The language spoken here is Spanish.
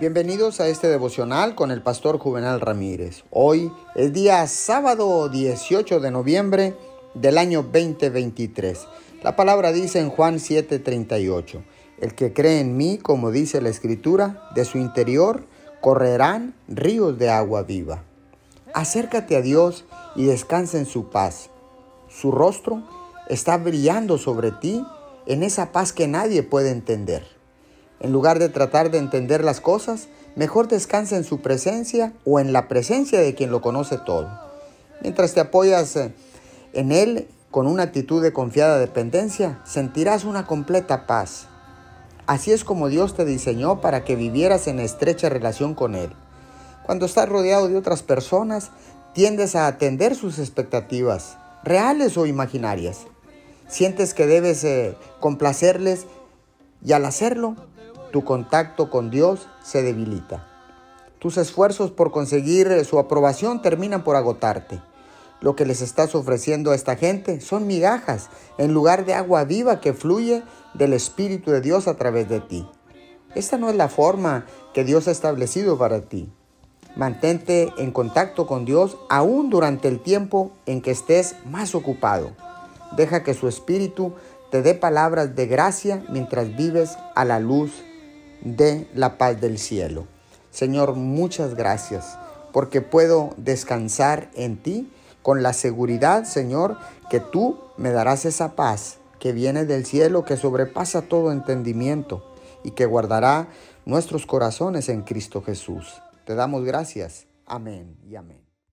Bienvenidos a este devocional con el pastor Juvenal Ramírez. Hoy es día sábado 18 de noviembre del año 2023. La palabra dice en Juan 7:38, el que cree en mí, como dice la escritura, de su interior correrán ríos de agua viva. Acércate a Dios y descansa en su paz. Su rostro está brillando sobre ti en esa paz que nadie puede entender. En lugar de tratar de entender las cosas, mejor descansa en su presencia o en la presencia de quien lo conoce todo. Mientras te apoyas eh, en Él con una actitud de confiada dependencia, sentirás una completa paz. Así es como Dios te diseñó para que vivieras en estrecha relación con Él. Cuando estás rodeado de otras personas, tiendes a atender sus expectativas, reales o imaginarias. Sientes que debes eh, complacerles y al hacerlo tu contacto con Dios se debilita. Tus esfuerzos por conseguir su aprobación terminan por agotarte. Lo que les estás ofreciendo a esta gente son migajas en lugar de agua viva que fluye del Espíritu de Dios a través de ti. Esta no es la forma que Dios ha establecido para ti. Mantente en contacto con Dios aún durante el tiempo en que estés más ocupado. Deja que su Espíritu te dé palabras de gracia mientras vives a la luz de la paz del cielo. Señor, muchas gracias porque puedo descansar en ti con la seguridad, Señor, que tú me darás esa paz que viene del cielo, que sobrepasa todo entendimiento y que guardará nuestros corazones en Cristo Jesús. Te damos gracias. Amén y amén.